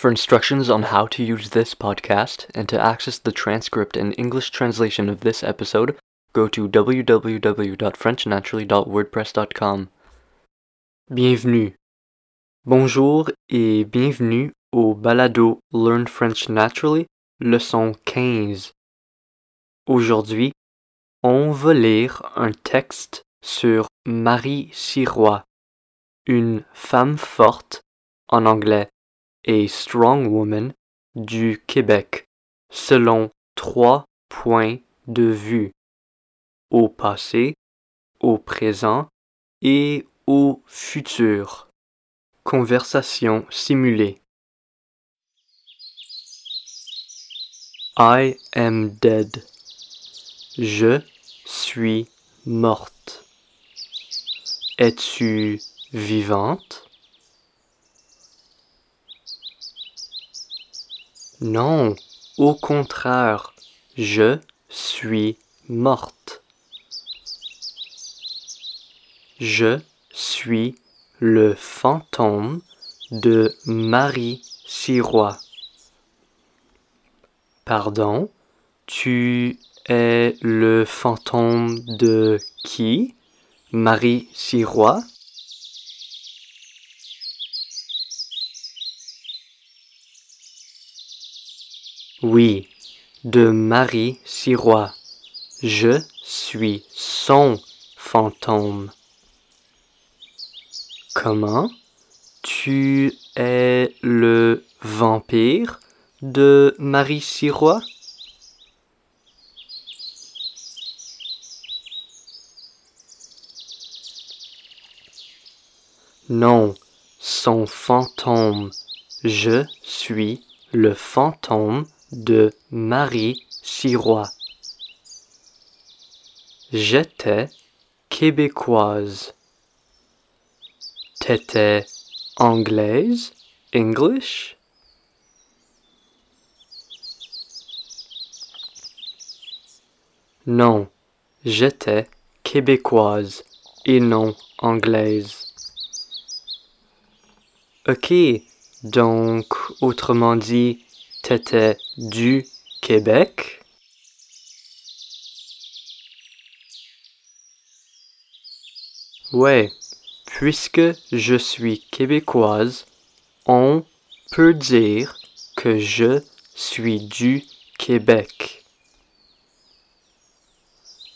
For instructions on how to use this podcast and to access the transcript and English translation of this episode, go to www.frenchnaturally.wordpress.com. Bienvenue. Bonjour et bienvenue au balado Learn French Naturally, leçon 15. Aujourd'hui, on va lire un texte sur Marie Sirois, une femme forte, en anglais, a strong woman, du Québec, selon trois points de vue, au passé, au présent et au futur. Conversation simulée. I am dead. Je suis morte. Es-tu vivante? Non, au contraire, je suis morte. Je suis le fantôme de Marie Sirois. Pardon, tu es le fantôme de qui Marie Sirois? Oui, de Marie Sirois. Je suis son fantôme. Comment Tu es le vampire de Marie Sirois? Non, son fantôme. Je suis le fantôme de Marie Sirois. J'étais québécoise. T'étais anglaise, English? Non, j'étais québécoise et non anglaise. Ok, donc autrement dit, t'étais du Québec? Ouais, puisque je suis québécoise, on peut dire que je suis du Québec.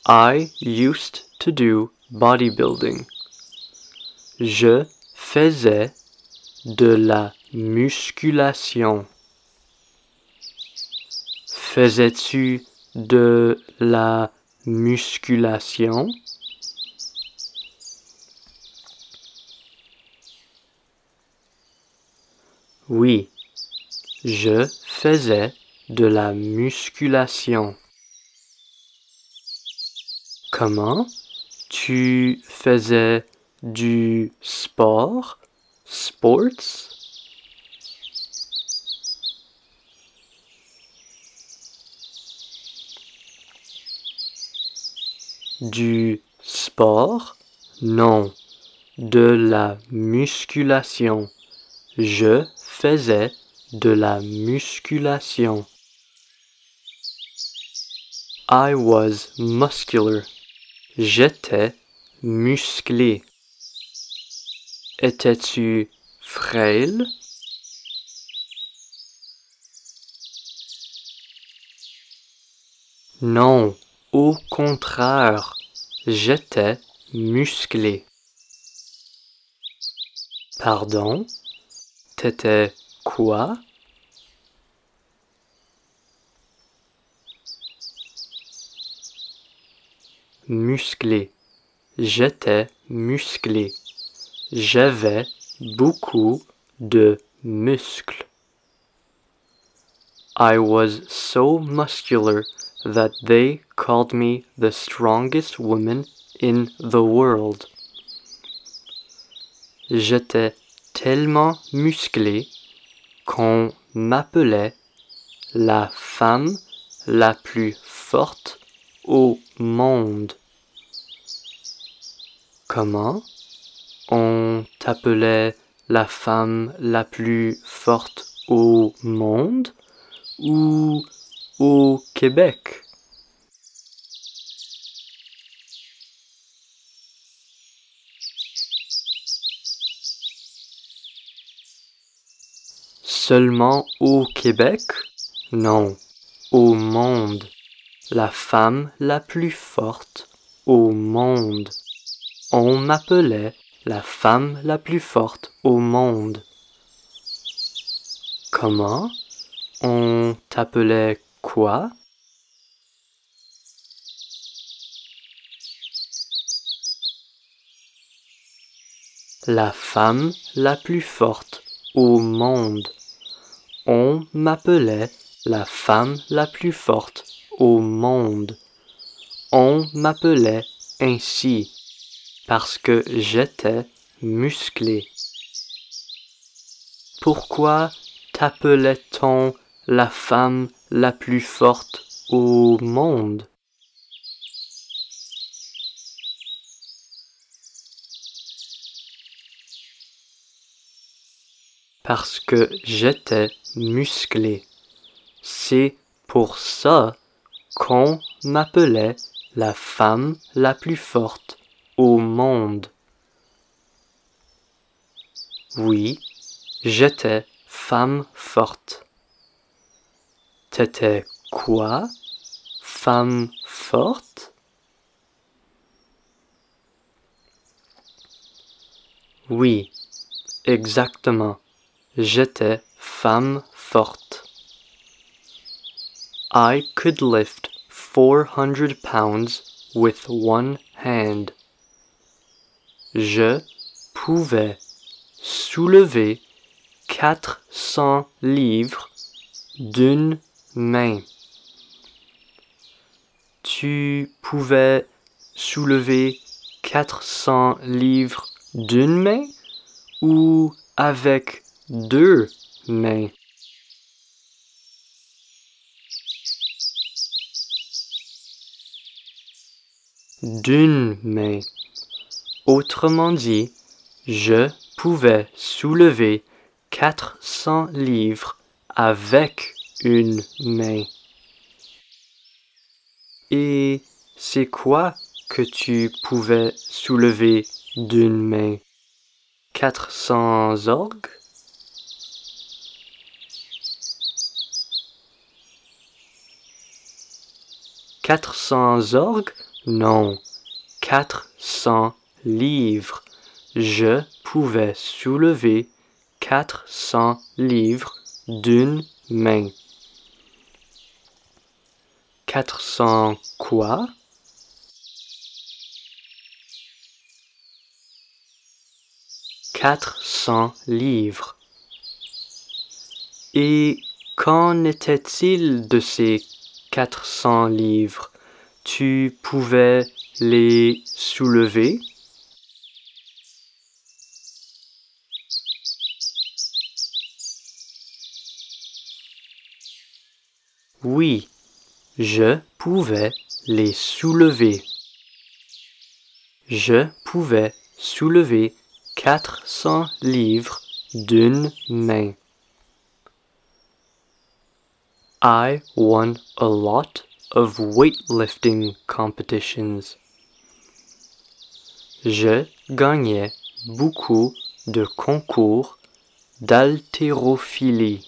I used to do bodybuilding. Je faisais de la musculation. Faisais-tu de la musculation? Oui, je faisais de la musculation. Comment tu faisais du sport? Sports? Du sport? Non. De la musculation. Je faisais de la musculation. I was muscular. J'étais musclé. Étais-tu frêle? Non, au contraire, j'étais musclé. Pardon? T'étais quoi? Musclé. J'étais musclé. J'avais beaucoup de muscles. I was so muscular that they called me the strongest woman in the world. J'étais tellement musclé qu'on m'appelait la femme la plus forte au monde. Comment? On t'appelait la femme la plus forte au monde ou au Québec? Seulement au Québec? Non, au monde. La femme la plus forte au monde. On m'appelait la femme la plus forte au monde. Comment? On t'appelait quoi? La femme la plus forte au monde. On m'appelait la femme la plus forte au monde. On m'appelait ainsi parce que j'étais musclé. Pourquoi t'appelait-on la femme la plus forte au monde? Parce que j'étais musclé. C'est pour ça qu'on m'appelait la femme la plus forte au monde. Oui, j'étais femme forte. T'étais quoi, femme forte? Oui, exactement. J'étais femme forte. I could lift 400 pounds with one hand. Je pouvais soulever 400 livres d'une main. Tu pouvais soulever 400 livres d'une main ou avec deux mains? D'une main. Autrement dit, je pouvais soulever 400 livres avec une main. Et c'est quoi que tu pouvais soulever d'une main? 400 orgues? Quatre cents orgues? Non, quatre cents livres. Je pouvais soulever quatre cents livres d'une main. Quatre cents quoi? Quatre cents livres. Et qu'en était-il de ces quatre cents livres? Tu pouvais les soulever? Oui, je pouvais les soulever. Je pouvais soulever quatre cents livres d'une main. I won a lot of weightlifting competitions. Je gagnais beaucoup de concours d'haltérophilie.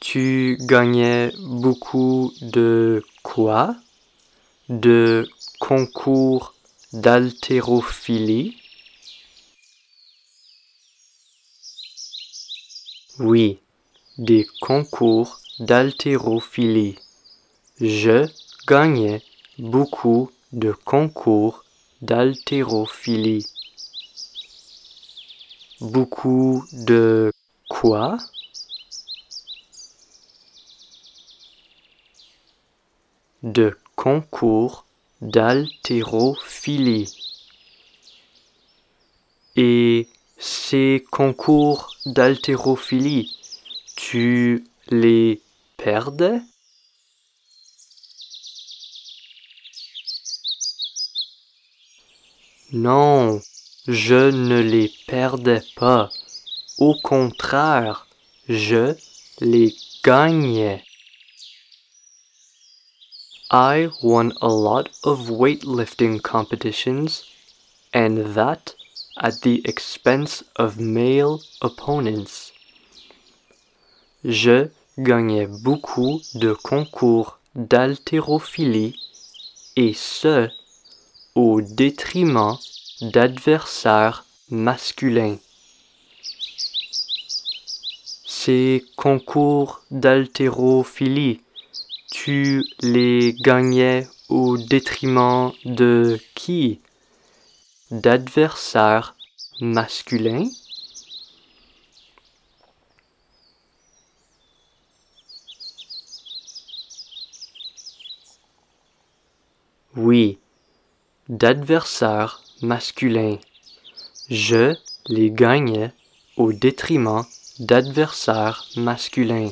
Tu gagnais beaucoup de quoi? De concours d'haltérophilie? Oui, des concours d'haltérophilie. Je gagnais beaucoup de concours d'haltérophilie. Beaucoup de quoi? De concours d'haltérophilie. Et ces concours d'haltérophilie, tu les perdais Non, je ne les perdais pas. Au contraire, je les gagnais. I won a lot of weightlifting competitions, and that at the expense of male opponents. Je gagnais beaucoup de concours d'haltérophilie, et ce, au détriment d'adversaires masculins. Ces concours d'haltérophilie, tu les gagnais au détriment de qui? D'adversaires masculins? Oui, d'adversaires masculins. Je les gagnais au détriment d'adversaires masculins.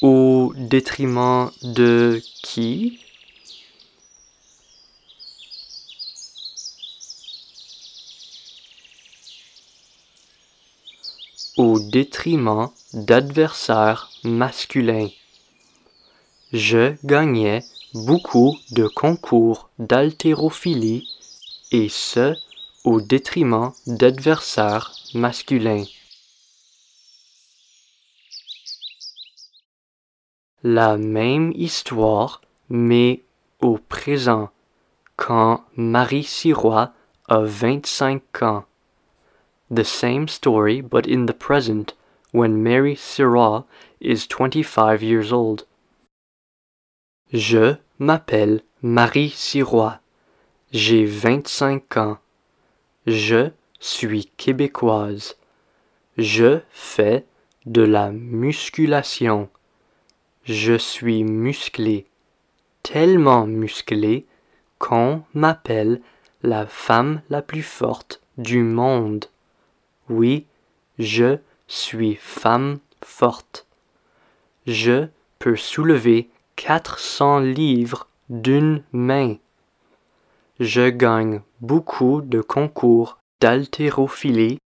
Au détriment de qui? Au détriment d'adversaires masculins. Je gagnais beaucoup de concours d'haltérophilie et ce au détriment d'adversaires masculins. La même histoire, mais au présent, quand Marie Sirois a 25 ans. The same story, but in the present, when Mary Sirois is 25 years old. Je m'appelle Marie Sirois. J'ai 25 ans. Je suis québécoise. Je fais de la musculation. Je suis musclée, tellement musclée qu'on m'appelle la femme la plus forte du monde. Oui, je suis femme forte. Je peux soulever 400 livres d'une main. Je gagne beaucoup de concours d'haltérophilie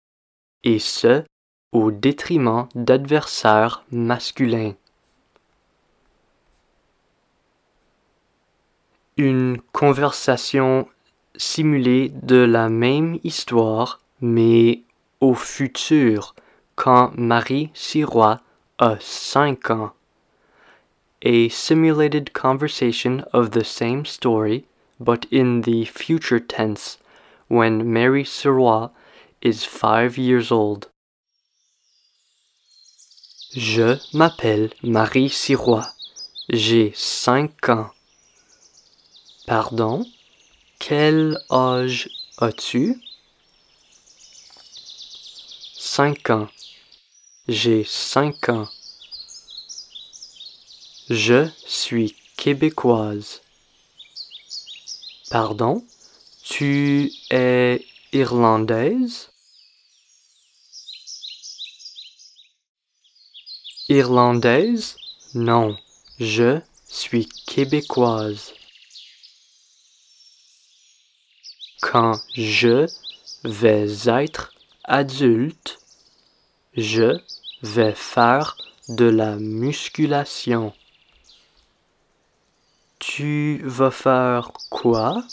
et ce au détriment d'adversaires masculins. Une conversation simulée de la même histoire, mais au futur, quand Marie Sirois a cinq ans. A simulated conversation of the same story, but in the future tense, when Mary Sirois is five years old. Je m'appelle Marie Sirois. J'ai cinq ans. Pardon? Quel âge as-tu? Cinq ans. J'ai cinq ans. Je suis québécoise. Pardon? Tu es irlandaise? Irlandaise? Non, je suis québécoise. Quand je vais être adulte, je vais faire de la musculation. Tu vas faire quoi?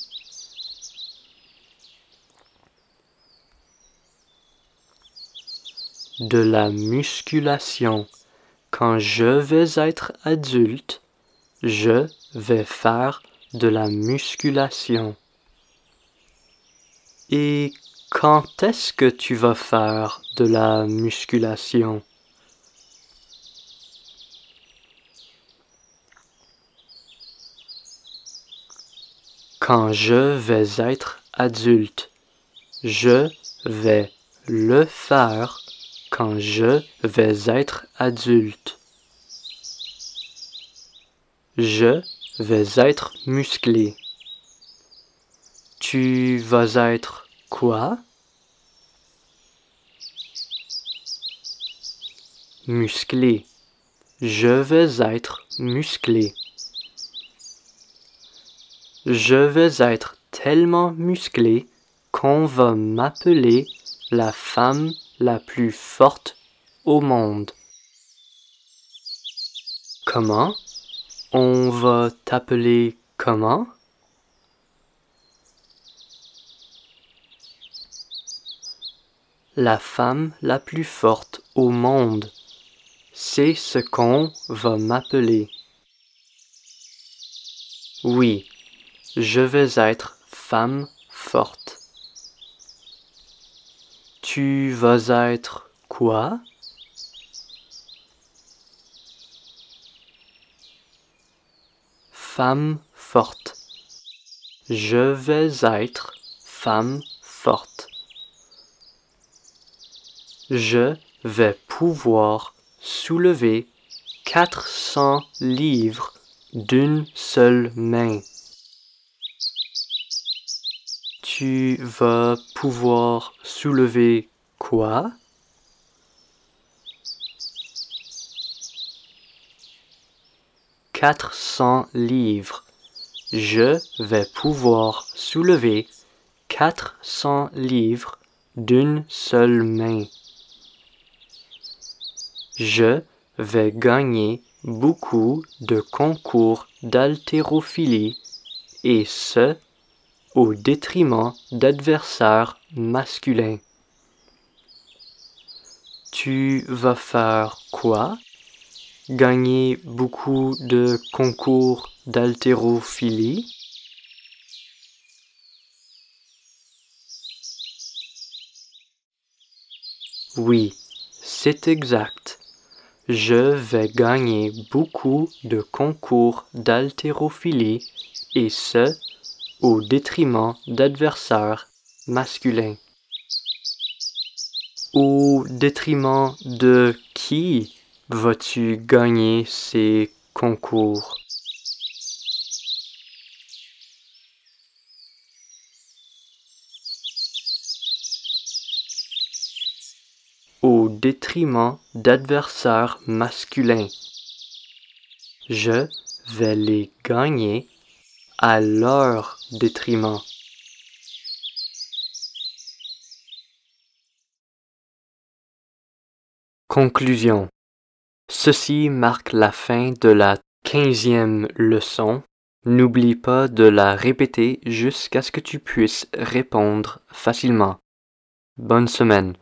De la musculation. Quand je vais être adulte, je vais faire de la musculation. Et quand est-ce que tu vas faire de la musculation? Quand je vais être adulte, je vais le faire quand je vais être adulte. Je vais être musclé. Tu vas être quoi? Musclé. Je vais être musclé. Je vais être tellement musclé qu'on va m'appeler la femme la plus forte au monde. Comment? On va t'appeler comment? La femme la plus forte au monde. C'est ce qu'on va m'appeler. Oui, je vais être femme forte. Tu vas être quoi? Femme forte. Je vais être femme forte. Je vais pouvoir soulever 400 livres d'une seule main. Tu vas pouvoir soulever quoi? Quatre cents livres. Je vais pouvoir soulever quatre cents livres d'une seule main. Je vais gagner beaucoup de concours d'haltérophilie et ce, au détriment d'adversaires masculins. Tu vas faire quoi? Gagner beaucoup de concours d'haltérophilie? Oui, c'est exact. Je vais gagner beaucoup de concours d'haltérophilie et ce, au détriment d'adversaires masculins. Au détriment de qui vas-tu gagner ces concours? au détriment d'adversaires masculins. Je vais les gagner à leur détriment. Conclusion. Ceci marque la fin de la quinzième leçon. N'oublie pas de la répéter jusqu'à ce que tu puisses répondre facilement. Bonne semaine.